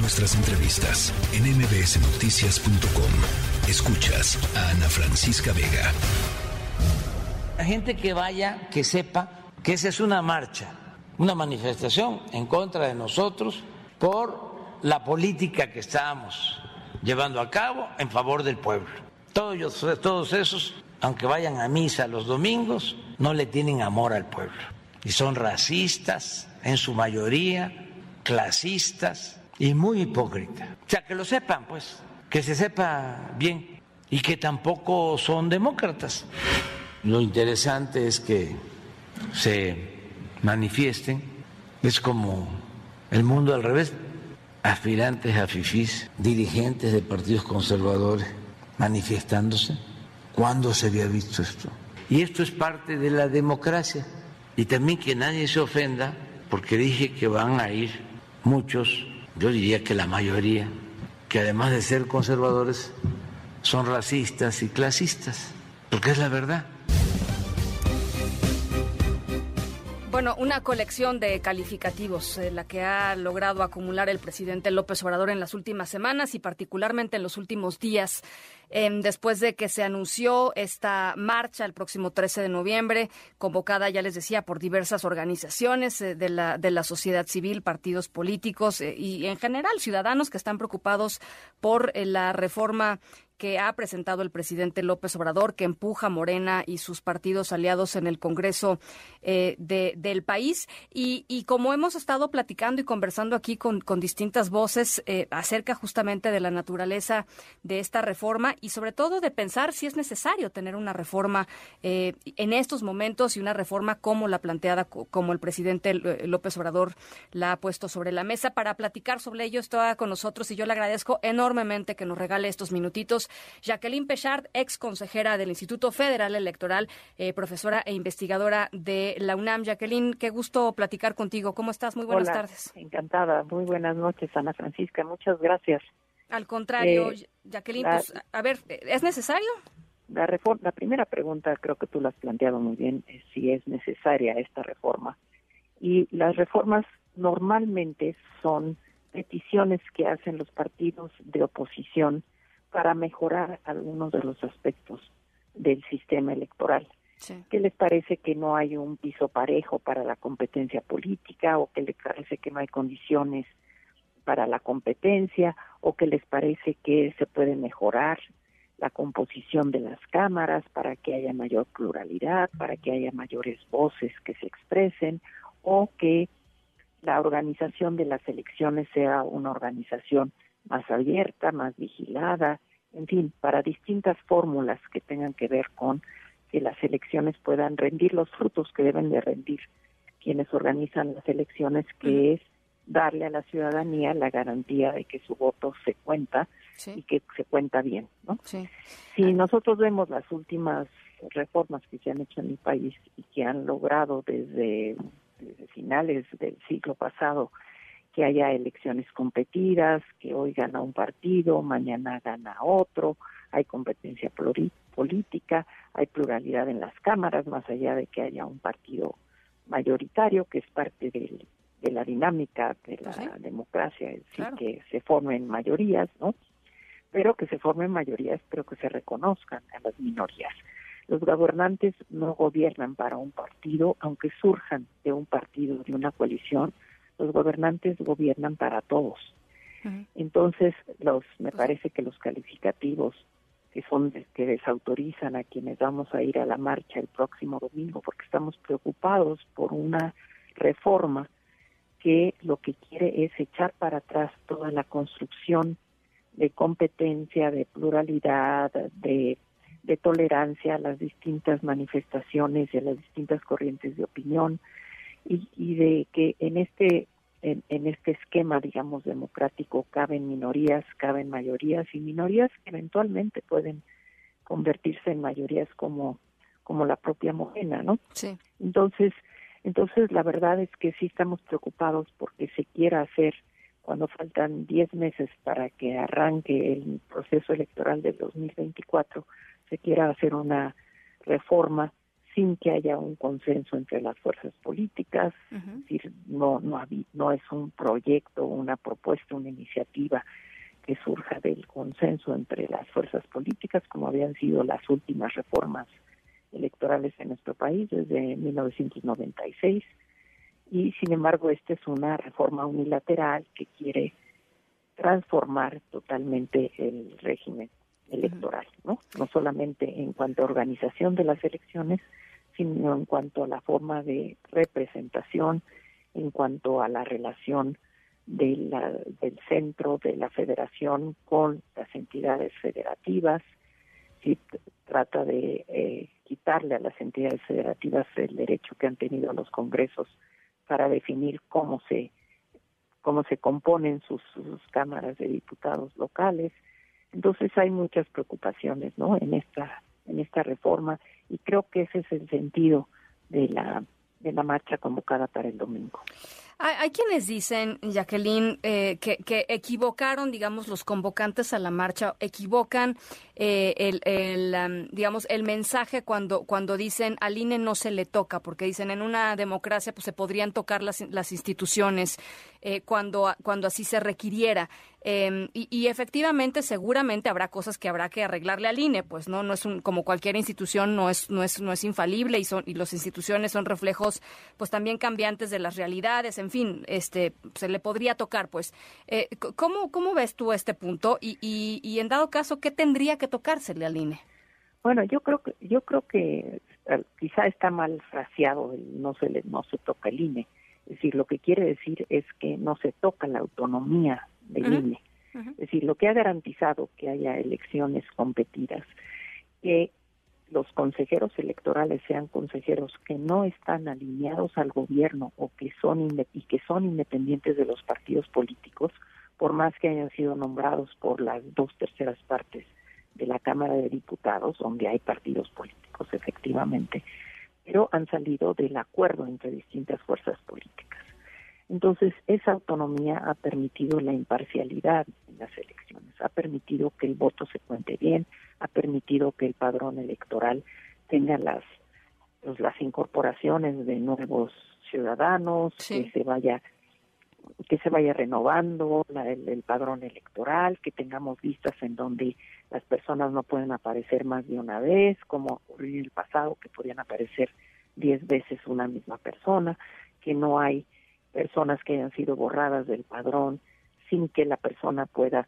nuestras entrevistas en mbsnoticias.com. Escuchas a Ana Francisca Vega. La gente que vaya, que sepa que esa es una marcha, una manifestación en contra de nosotros por la política que estamos llevando a cabo en favor del pueblo. Todos, todos esos, aunque vayan a misa los domingos, no le tienen amor al pueblo. Y son racistas, en su mayoría, clasistas y muy hipócritas. O sea, que lo sepan, pues, que se sepa bien y que tampoco son demócratas. Lo interesante es que se manifiesten, es como el mundo al revés, aspirantes a FIFIs, dirigentes de partidos conservadores manifestándose. ¿Cuándo se había visto esto? Y esto es parte de la democracia. Y también que nadie se ofenda porque dije que van a ir muchos, yo diría que la mayoría, que además de ser conservadores, son racistas y clasistas, porque es la verdad. Bueno, una colección de calificativos, eh, la que ha logrado acumular el presidente López Obrador en las últimas semanas y particularmente en los últimos días, em, después de que se anunció esta marcha el próximo 13 de noviembre, convocada, ya les decía, por diversas organizaciones eh, de, la, de la sociedad civil, partidos políticos eh, y en general ciudadanos que están preocupados por la reforma que ha presentado el presidente López Obrador, que empuja Morena y sus partidos aliados en el Congreso eh, del país. Y, como hemos estado platicando y conversando aquí con, distintas voces eh, acerca justamente de la naturaleza de esta reforma y sobre todo de pensar si es necesario tener una reforma eh, en estos momentos y una reforma como la planteada, como el presidente López Obrador la ha puesto sobre la mesa. Para platicar sobre ello está con nosotros y yo le agradezco enormemente que nos regale estos minutitos Jacqueline Pechard, ex consejera del Instituto Federal Electoral, eh, profesora e investigadora de la UNAM. Jacqueline, qué gusto platicar contigo. ¿Cómo estás? Muy buenas tardes. Encantada. Muy buenas noches, Ana Francisca. Muchas gracias. Al contrario, eh, Jacqueline, pues, a ver, ¿es necesario? La, reforma, la primera pregunta, creo que tú la has planteado muy bien, es si es necesaria esta reforma. Y las reformas normalmente son peticiones que hacen los partidos de oposición para mejorar algunos de los aspectos del sistema electoral. ¿Qué les parece que no hay un piso parejo para la competencia política o que les parece que no hay condiciones para la competencia o que les parece que se puede mejorar la composición de las cámaras para que haya mayor pluralidad, para que haya mayores voces que se expresen o que la organización de las elecciones sea una organización más abierta, más vigilada, en fin, para distintas fórmulas que tengan que ver con que las elecciones puedan rendir los frutos que deben de rendir quienes organizan las elecciones, que es darle a la ciudadanía la garantía de que su voto se cuenta y que se cuenta bien. ¿no? Si ah. nosotros vemos las últimas reformas que se han hecho en mi país y que han logrado desde finales del siglo pasado que haya elecciones competidas, que hoy gana un partido, mañana gana otro, hay competencia política, hay pluralidad en las cámaras, más allá de que haya un partido mayoritario, que es parte de la dinámica de la democracia, es decir, que se formen mayorías, ¿no? Pero que se formen mayorías, pero que se reconozcan a las minorías. Los gobernantes no gobiernan para un partido, aunque surjan de un partido, de una coalición, los gobernantes gobiernan para todos. Entonces, los me pues parece que los calificativos que son que desautorizan a quienes vamos a ir a la marcha el próximo domingo porque estamos preocupados por una reforma que lo que quiere es echar para atrás toda la construcción de competencia, de pluralidad, de, de tolerancia a las distintas manifestaciones y a las distintas corrientes de opinión, y, de que en este en, este esquema digamos democrático caben minorías caben mayorías y minorías que eventualmente pueden convertirse en mayorías como como la propia Morena no sí. entonces entonces la verdad es que sí estamos preocupados porque se quiera hacer cuando faltan 10 meses para que arranque el proceso electoral del 2024 se quiera hacer una reforma sin que haya un consenso entre las fuerzas políticas, es decir, no, no, no es un proyecto, una propuesta, una iniciativa que surja del consenso entre las fuerzas políticas, como habían sido las últimas reformas electorales en nuestro país desde 1996. Y sin embargo, esta es una reforma unilateral que quiere transformar totalmente el régimen electoral, ¿no? No solamente en cuanto a organización de las elecciones, sino en cuanto a la forma de representación, en cuanto a la relación de la, del centro de la federación con las entidades federativas, si trata de eh, quitarle a las entidades federativas el derecho que han tenido los congresos para definir cómo se cómo se componen sus, sus cámaras de diputados locales, entonces hay muchas preocupaciones, ¿no? En esta en esta reforma y creo que ese es el sentido de la de la marcha convocada para el domingo. Hay, quienes dicen, Jacqueline, eh, que, que, equivocaron, digamos, los convocantes a la marcha, equivocan eh, el, digamos, el mensaje cuando, cuando dicen al INE no se le toca, porque dicen en una democracia pues se podrían tocar las, las instituciones eh, cuando, cuando así se requiriera. Em, y, efectivamente, seguramente habrá cosas que habrá que arreglarle al INE, pues no, no es un, como cualquier institución, no es, no es, no es infalible y son, y las instituciones son reflejos, pues también cambiantes de las realidades, en fin, este, se le podría tocar, pues. Eh, ¿cómo, ¿Cómo ves tú este punto? Y, y, y en dado caso, ¿qué tendría que tocársele al INE? Bueno, yo creo que, yo creo que eh, quizá está mal fraseado no se le, no se toca el INE. Es decir, lo que quiere decir es que no se toca la autonomía del INE. Es decir, lo que ha garantizado que haya elecciones competidas, que los consejeros electorales sean consejeros que no están alineados al gobierno o que son y que son independientes de los partidos políticos, por más que hayan sido nombrados por las dos terceras partes de la Cámara de Diputados, donde hay partidos políticos efectivamente, pero han salido del acuerdo entre distintas fuerzas políticas. Entonces, esa autonomía ha permitido la imparcialidad en las elecciones, ha permitido que el voto se cuente bien, ha permitido que el padrón electoral tenga las pues, las incorporaciones de nuevos ciudadanos, que se vaya que se vaya renovando el, padrón electoral, que tengamos vistas en donde las personas no pueden aparecer más de una vez, como ocurrió en el pasado, que podían aparecer diez veces una misma persona, que no hay personas que hayan sido borradas del padrón sin que la persona pueda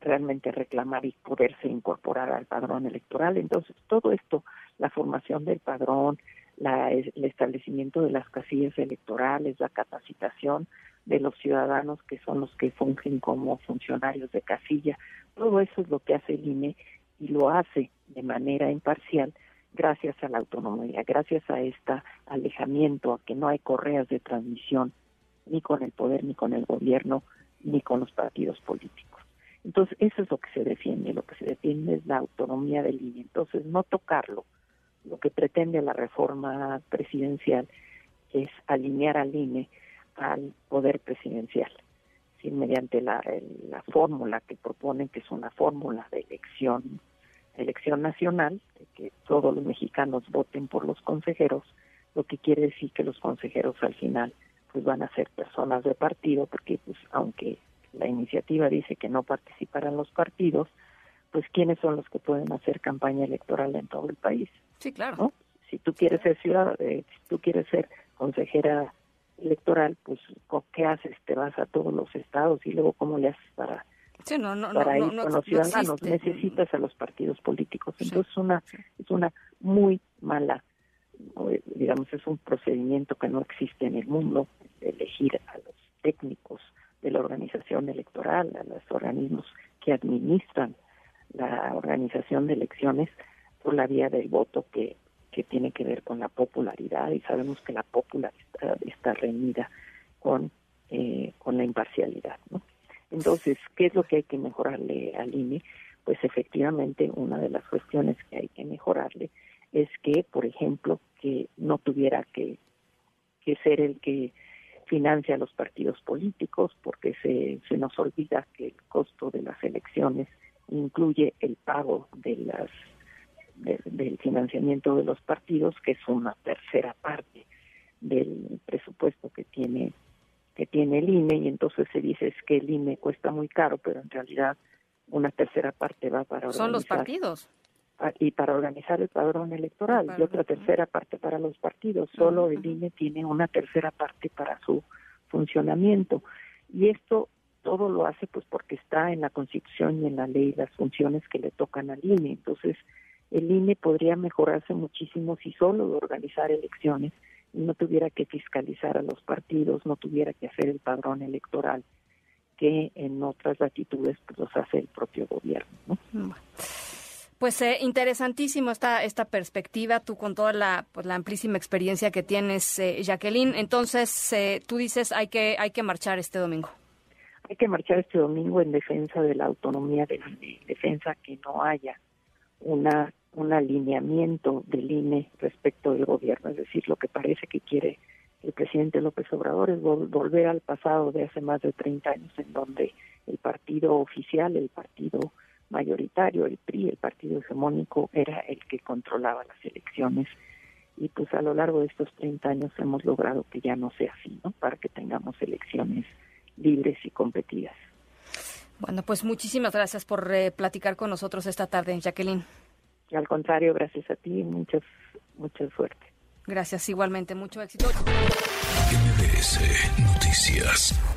realmente reclamar y poderse incorporar al padrón electoral. Entonces, todo esto, la formación del padrón, la, el establecimiento de las casillas electorales, la capacitación de los ciudadanos que son los que fungen como funcionarios de casilla, todo eso es lo que hace el INE y lo hace de manera imparcial gracias a la autonomía, gracias a este alejamiento, a que no hay correas de transmisión ni con el poder, ni con el gobierno, ni con los partidos políticos. Entonces, eso es lo que se defiende, lo que se defiende es la autonomía del INE. Entonces, no tocarlo, lo que pretende la reforma presidencial es alinear al INE al poder presidencial, mediante la, la fórmula que proponen, que es una fórmula de elección, elección nacional, de que todos los mexicanos voten por los consejeros, lo que quiere decir que los consejeros al final pues van a ser personas de partido, porque pues aunque la iniciativa dice que no participarán los partidos, pues quiénes son los que pueden hacer campaña electoral en todo el país. Sí, claro. Si tú quieres ser ciudad, eh, si tú quieres ser consejera electoral, pues ¿qué haces? Te vas a todos los estados y luego cómo le haces para para ir con los ciudadanos? Necesitas a los partidos políticos. Entonces una es una muy mala digamos, es un procedimiento que no existe en el mundo, elegir a los técnicos de la organización electoral, a los organismos que administran la organización de elecciones por la vía del voto que, que tiene que ver con la popularidad y sabemos que la popularidad está reñida con, eh, con la imparcialidad. ¿no? Entonces, ¿qué es lo que hay que mejorarle al INE? Pues efectivamente una de las cuestiones que hay que mejorarle es que, por ejemplo, que no tuviera que, que ser el que financia a los partidos políticos, porque se, se nos olvida que el costo de las elecciones incluye el pago de las del financiamiento de los partidos, que es una tercera parte del presupuesto que tiene que tiene el INE y entonces se dice es que el INE cuesta muy caro, pero en realidad una tercera parte va para organizar. Son los partidos. Y para organizar el padrón electoral y otra tercera parte para los partidos. Solo el INE tiene una tercera parte para su funcionamiento. Y esto todo lo hace pues porque está en la Constitución y en la ley las funciones que le tocan al INE. Entonces, el INE podría mejorarse muchísimo si solo de organizar elecciones y no tuviera que fiscalizar a los partidos, no tuviera que hacer el padrón electoral que en otras latitudes pues los hace el propio gobierno. Pues eh, interesantísimo esta, esta perspectiva, tú con toda la, pues, la amplísima experiencia que tienes, eh, Jacqueline. Entonces, eh, tú dices hay que, hay que marchar este domingo. Hay que marchar este domingo en defensa de la autonomía del INE, defensa que no haya una un alineamiento del INE respecto del gobierno, es decir, lo que parece que quiere el presidente López Obrador es volver al pasado de hace más de 30 años en donde el partido oficial, el partido mayoritario, el PRI, el partido hegemónico, era el que controlaba las elecciones. Y pues a lo largo de estos 30 años hemos logrado que ya no sea así, ¿no? Para que tengamos elecciones libres y competidas. Bueno, pues muchísimas gracias por eh, platicar con nosotros esta tarde, Jacqueline. Al contrario, gracias a ti, muchas, mucha suerte. Gracias, igualmente, mucho éxito. Noticias.